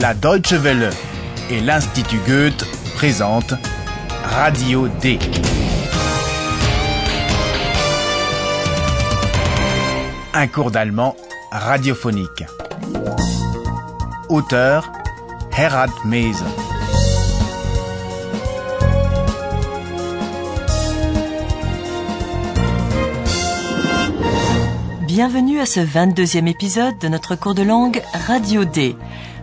La Deutsche Welle et l'Institut Goethe présentent Radio D. Un cours d'allemand radiophonique. Auteur Herald Mese. Bienvenue à ce 22e épisode de notre cours de langue Radio D.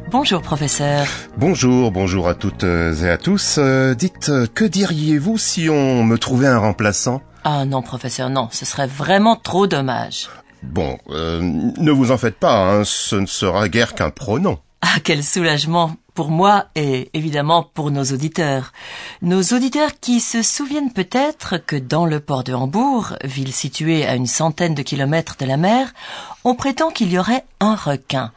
Bonjour professeur. Bonjour, bonjour à toutes et à tous. Euh, dites, que diriez-vous si on me trouvait un remplaçant? Ah non professeur, non, ce serait vraiment trop dommage. Bon, euh, ne vous en faites pas, hein, ce ne sera guère qu'un pronom. Ah quel soulagement pour moi et évidemment pour nos auditeurs. Nos auditeurs qui se souviennent peut-être que dans le port de Hambourg, ville située à une centaine de kilomètres de la mer, on prétend qu'il y aurait un requin.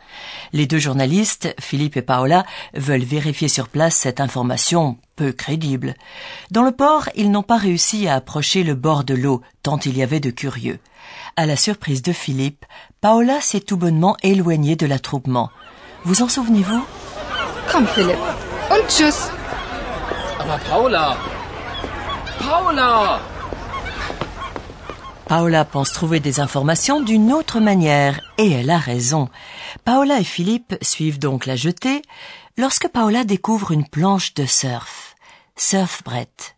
Les deux journalistes, Philippe et Paola, veulent vérifier sur place cette information peu crédible. Dans le port, ils n'ont pas réussi à approcher le bord de l'eau, tant il y avait de curieux. À la surprise de Philippe, Paola s'est tout bonnement éloignée de l'attroupement. Vous en souvenez-vous? Komm, Philipp. Und tschüss. Aber Paula! Paula! Paola pense trouver des informations d'une autre manière, et elle a raison. Paola et Philippe suivent donc la jetée lorsque Paola découvre une planche de surf. Surfbrett.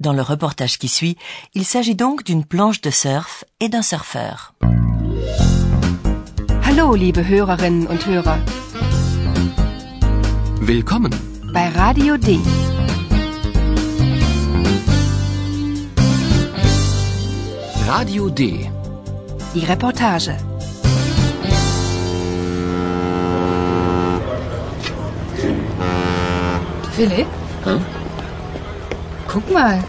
Dans le reportage qui suit, il s'agit donc d'une planche de surf et d'un surfeur. Hallo, liebe Hörerinnen und Hörer. Willkommen! Bei Radio D. Radio D. Die Reportage. Philipp? Hm? Guck mal.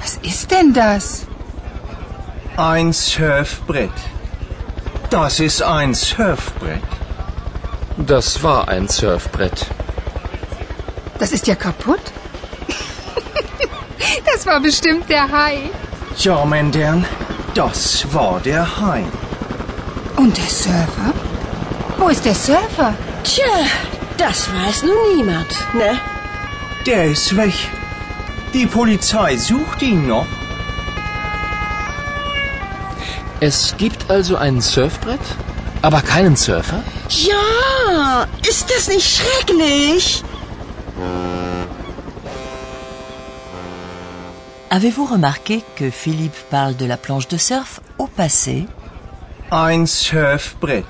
Was ist denn das? Ein Surfbrett. Das ist ein Surfbrett. Das war ein Surfbrett. Das ist ja kaputt. das war bestimmt der Hai. Ja, mein Herrn, das war der Hai. Und der Surfer? Wo ist der Surfer? Tja, das weiß nun niemand, ne? Der ist weg. Die Polizei sucht ihn noch. Es gibt also ein Surfbrett, aber keinen Surfer? Ja, ist das nicht schrecklich? Avez-vous remarqué que Philippe parle de la planche de surf au passé? Ein Surfbrett.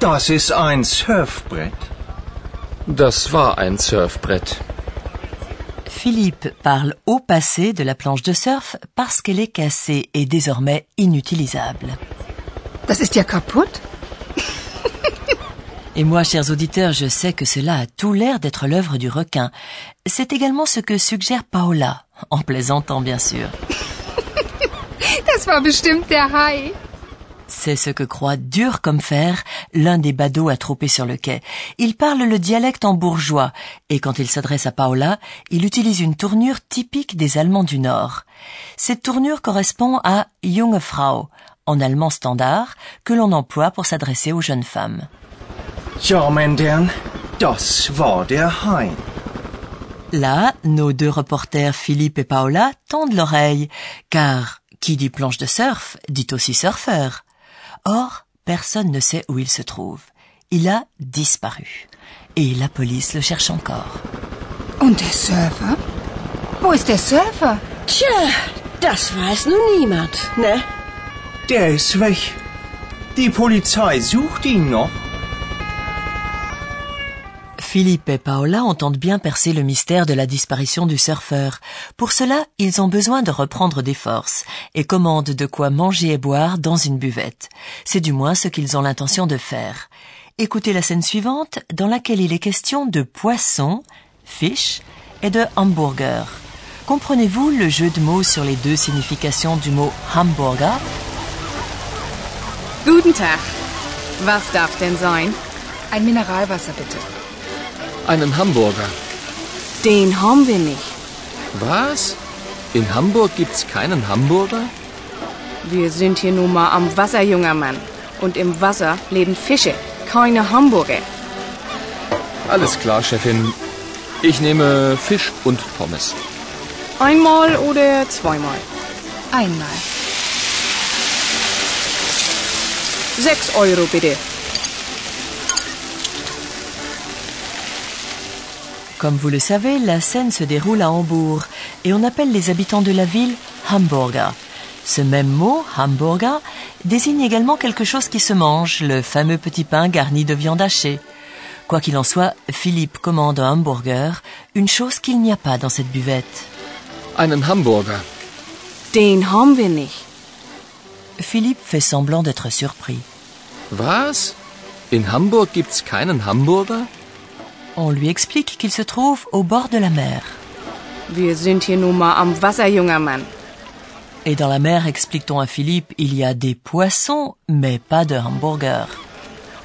Das ist ein Surfbrett. Das war ein Surfbrett. Philippe parle au passé de la planche de surf parce qu'elle est cassée et désormais inutilisable. Das ist ja kaputt. Et moi, chers auditeurs, je sais que cela a tout l'air d'être l'œuvre du requin. C'est également ce que suggère Paola, en plaisantant bien sûr. Das war bestimmt der Hai. C'est ce que croit dur comme fer l'un des badauds attroupés sur le quai. Il parle le dialecte en bourgeois, et quand il s'adresse à Paola, il utilise une tournure typique des Allemands du Nord. Cette tournure correspond à junge Frau, en allemand standard, que l'on emploie pour s'adresser aux jeunes femmes. Ja, das war der Hai. Là, nos deux reporters Philippe et Paola tendent l'oreille, car qui dit planche de surf dit aussi surfeur. Or, personne ne sait où il se trouve. Il a disparu. Et la police le cherche encore. Und der Surfer? Wo ist der Surfer? Tja, das weiß nun niemand, ne? Die Polizei sucht ihn noch. Philippe et Paola entendent bien percer le mystère de la disparition du surfeur. Pour cela, ils ont besoin de reprendre des forces et commandent de quoi manger et boire dans une buvette. C'est du moins ce qu'ils ont l'intention de faire. Écoutez la scène suivante dans laquelle il est question de poisson, fish, et de hamburger. Comprenez-vous le jeu de mots sur les deux significations du mot hamburger? Guten Tag. Was darf denn sein? Ein Mineralwasser bitte. Einen Hamburger. Den haben wir nicht. Was? In Hamburg gibt's keinen Hamburger? Wir sind hier nun mal am Wasser, junger Mann. Und im Wasser leben Fische, keine Hamburger. Alles klar, Chefin. Ich nehme Fisch und Pommes. Einmal oder zweimal? Einmal. Sechs Euro bitte. Comme vous le savez, la scène se déroule à Hambourg et on appelle les habitants de la ville Hamburger. Ce même mot, Hamburger, désigne également quelque chose qui se mange, le fameux petit pain garni de viande hachée. Quoi qu'il en soit, Philippe commande un hamburger, une chose qu'il n'y a pas dans cette buvette. Einen Hamburger. Den haben wir nicht. Philippe fait semblant d'être surpris. Was? In Hamburg gibt's keinen Hamburger? On lui explique qu'il se trouve au bord de la mer. Wir sind hier nun mal am Wasser, junger Mann. Et dans la mer, explique-t-on à Philippe, il y a des poissons, mais pas de hamburger.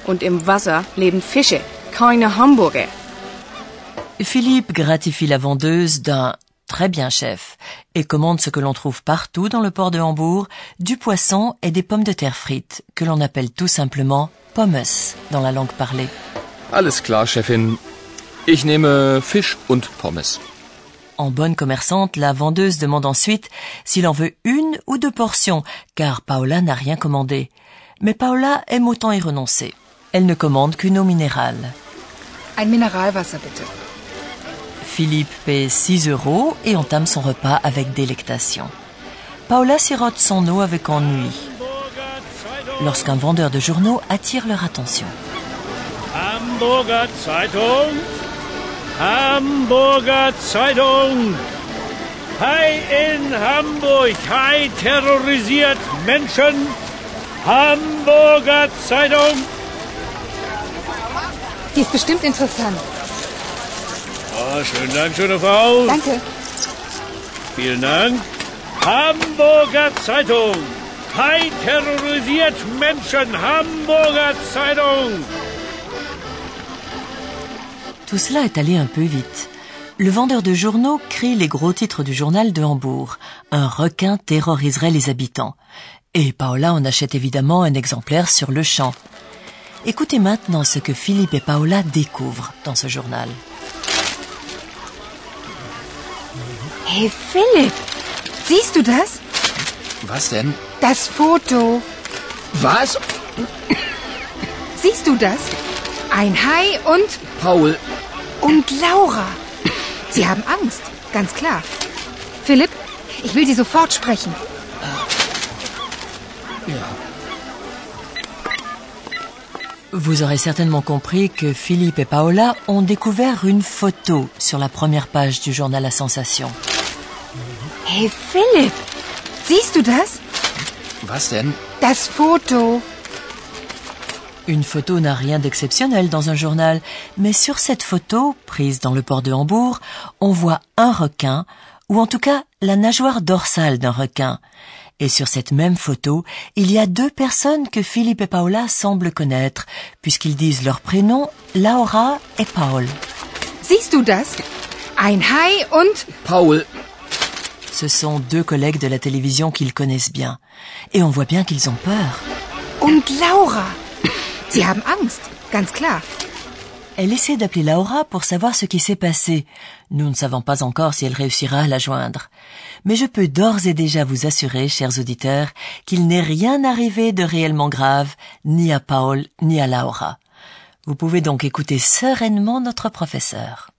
Und im Wasser leben Fische, keine Hamburger. Philippe gratifie la vendeuse d'un très bien chef et commande ce que l'on trouve partout dans le port de Hambourg, du poisson et des pommes de terre frites, que l'on appelle tout simplement pommes dans la langue parlée. Alles klar, Chefin. Ich nehme Fisch und Pommes. En bonne commerçante, la vendeuse demande ensuite s'il en veut une ou deux portions, car Paola n'a rien commandé. Mais Paola aime autant y renoncer. Elle ne commande qu'une eau minérale. Ein Mineralwasser bitte. Philippe paie 6 euros et entame son repas avec délectation. Paola sirote son eau avec ennui. Lorsqu'un vendeur de journaux attire leur attention. Hamburger Zeitung. Hamburger Zeitung. Hai in Hamburg. Hai terrorisiert Menschen. Hamburger Zeitung. Die ist bestimmt interessant. Oh, schönen Dank, schöne Frau. Danke. Vielen Dank. Hamburger Zeitung. Hai terrorisiert Menschen. Hamburger Zeitung. Tout cela est allé un peu vite. Le vendeur de journaux crie les gros titres du journal de Hambourg. Un requin terroriserait les habitants. Et Paola en achète évidemment un exemplaire sur le champ. Écoutez maintenant ce que Philippe et Paola découvrent dans ce journal. Hey Philipp, siehst du das? Was denn? Das Foto. Was? Siehst du das? Ein Hai und Paul, und Laura. Sie haben Angst, ganz klar. Philipp, ich will Sie sofort sprechen. Vous aurez certainement compris que Philippe et Paola ont découvert une photo sur la première page du journal La Sensation. Hey Philipp, siehst du das? was denn? Das Foto. Une photo n'a rien d'exceptionnel dans un journal, mais sur cette photo, prise dans le port de Hambourg, on voit un requin, ou en tout cas la nageoire dorsale d'un requin. Et sur cette même photo, il y a deux personnes que Philippe et Paola semblent connaître, puisqu'ils disent leurs prénoms Laura et Paul. Siehst du das? Ein Hai und Paul, Ce sont deux collègues de la télévision qu'ils connaissent bien. Et on voit bien qu'ils ont peur. und Laura. Sie haben Angst, ganz klar. Elle essaie d'appeler Laura pour savoir ce qui s'est passé. Nous ne savons pas encore si elle réussira à la joindre. Mais je peux d'ores et déjà vous assurer, chers auditeurs, qu'il n'est rien arrivé de réellement grave, ni à Paul, ni à Laura. Vous pouvez donc écouter sereinement notre professeur.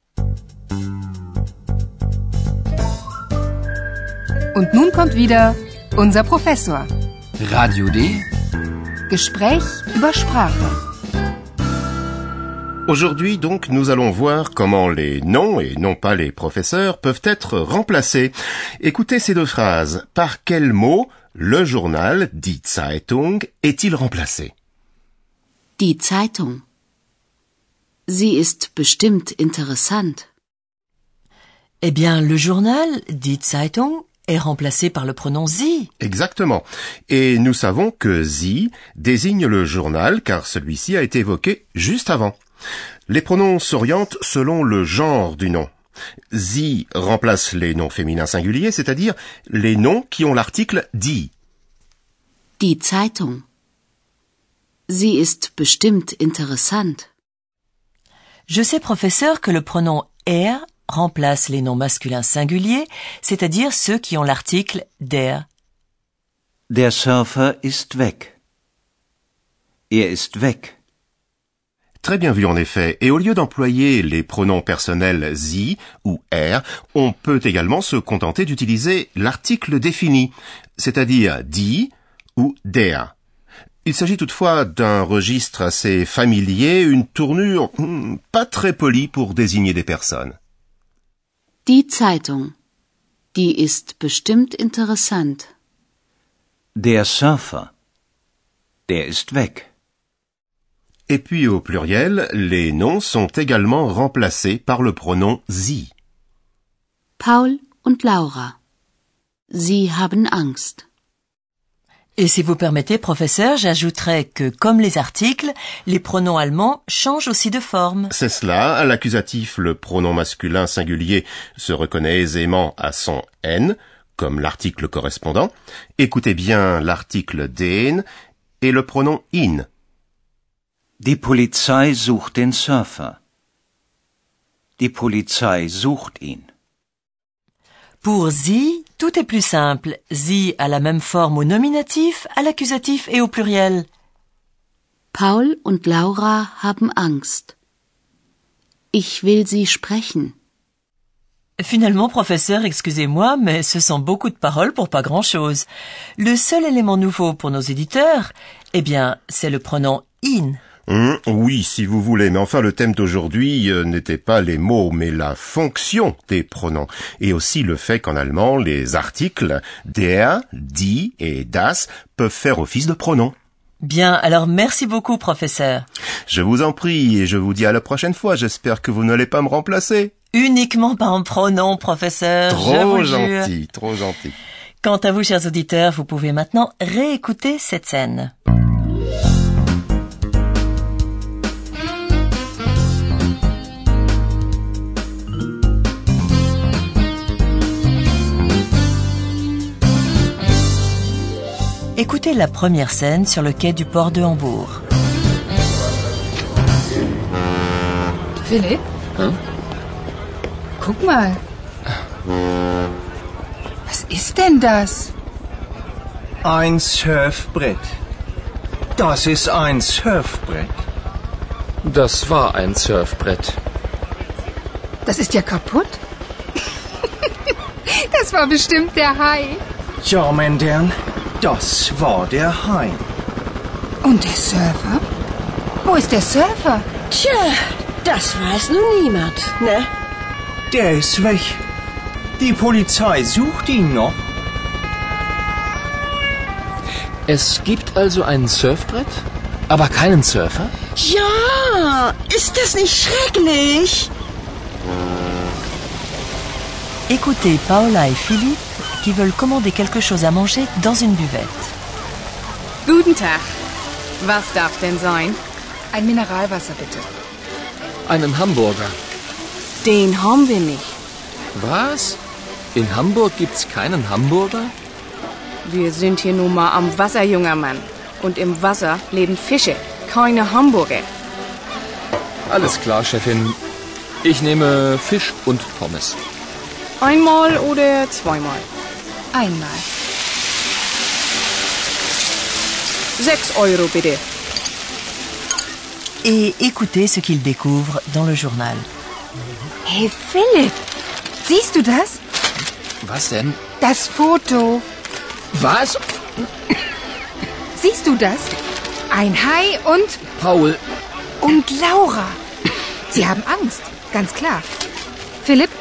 Und nun kommt wieder unser Professor. Radio D. Gespräch über Sprache. Aujourd'hui donc nous allons voir comment les noms et non pas les professeurs peuvent être remplacés. Écoutez ces deux phrases. Par quel mot le journal, die Zeitung, est-il remplacé? Die Zeitung. Sie ist bestimmt interessant. Eh bien, le journal, die Zeitung, est remplacé par le pronom sie. Exactement. Et nous savons que sie désigne le journal car celui-ci a été évoqué juste avant. Les pronoms s'orientent selon le genre du nom. Sie remplace les noms féminins singuliers, c'est-à-dire les noms qui ont l'article die. Die Zeitung. Sie ist bestimmt interessant. Je sais, professeur, que le pronom er remplace les noms masculins singuliers, c'est-à-dire ceux qui ont l'article der. Der Surfer ist weg. Er ist weg. Très bien vu en effet. Et au lieu d'employer les pronoms personnels sie ou er, on peut également se contenter d'utiliser l'article défini, c'est-à-dire die ou der. Il s'agit toutefois d'un registre assez familier, une tournure hmm, pas très polie pour désigner des personnes. Die Zeitung. Die ist bestimmt interessant. Der Surfer. Der ist weg. Et puis au pluriel, les noms sont également remplacés par le pronom sie. Paul und Laura. Sie haben Angst. Et si vous permettez, professeur, j'ajouterais que, comme les articles, les pronoms allemands changent aussi de forme. C'est cela, à l'accusatif, le pronom masculin singulier se reconnaît aisément à son N, comme l'article correspondant. Écoutez bien l'article den et le pronom in. Die Polizei sucht den Surfer. Die Polizei sucht ihn. Pour sie, tout est plus simple. Sie a la même forme au nominatif, à l'accusatif et au pluriel. Paul und Laura haben Angst. Ich will sie sprechen. Finalement, professeur, excusez-moi, mais ce sont beaucoup de paroles pour pas grand-chose. Le seul élément nouveau pour nos éditeurs, eh bien, c'est le pronom in. Hum, oui, si vous voulez, mais enfin le thème d'aujourd'hui euh, n'était pas les mots, mais la fonction des pronoms, et aussi le fait qu'en allemand, les articles der, die et das peuvent faire office de pronoms. Bien, alors merci beaucoup, professeur. Je vous en prie, et je vous dis à la prochaine fois, j'espère que vous n'allez pas me remplacer. Uniquement par un pronom, professeur. je Trop jure. gentil, trop gentil. Quant à vous, chers auditeurs, vous pouvez maintenant réécouter cette scène. Écoutez la première scène sur le quai du port de Hambourg. Philipp? Hm? Guck mal. Was ist denn das? Ein Surfbrett. Das ist ein Surfbrett. Das war ein Surfbrett. Das ist ja kaputt. das war bestimmt der Hai. Ja, mein das war der Hai. Und der Surfer? Wo ist der Surfer? Tja, das weiß nun niemand, ne? Der ist weg. Die Polizei sucht ihn noch. Es gibt also ein Surfbrett, aber keinen Surfer? Ja, ist das nicht schrecklich? Écoutez Paola et Philippe qui veulent commander quelque chose à manger dans une buvette. Guten Tag. Was darf denn sein? Ein Mineralwasser bitte. Einen Hamburger. Den haben wir nicht. Was? In Hamburg gibt's keinen Hamburger? Wir sind hier nun mal am Wasser, junger Mann. Und im Wasser leben Fische, keine Hamburger. Alles klar, Chefin. Ich nehme Fisch und Pommes. Einmal oder zweimal? Einmal. Sechs Euro bitte. Et écoutez ce qu'ils découvrent dans le journal. Hey Philipp, siehst du das? Was denn? Das Foto. Was? Siehst du das? Ein Hai und Paul, und Laura. Sie haben Angst, ganz klar. Philipp,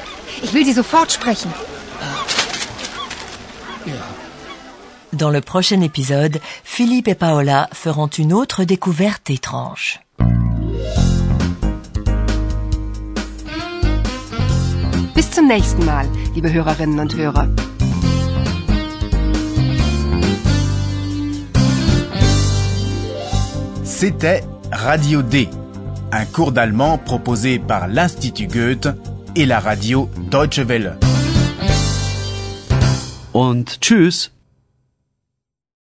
ich will Sie sofort sprechen. Dans le prochain épisode, Philippe et Paola feront une autre découverte étrange. Bis zum nächsten Mal, liebe Hörerinnen und Hörer. C'était Radio D, un cours d'allemand proposé par l'Institut Goethe et la radio Deutsche Welle. Und tschüss.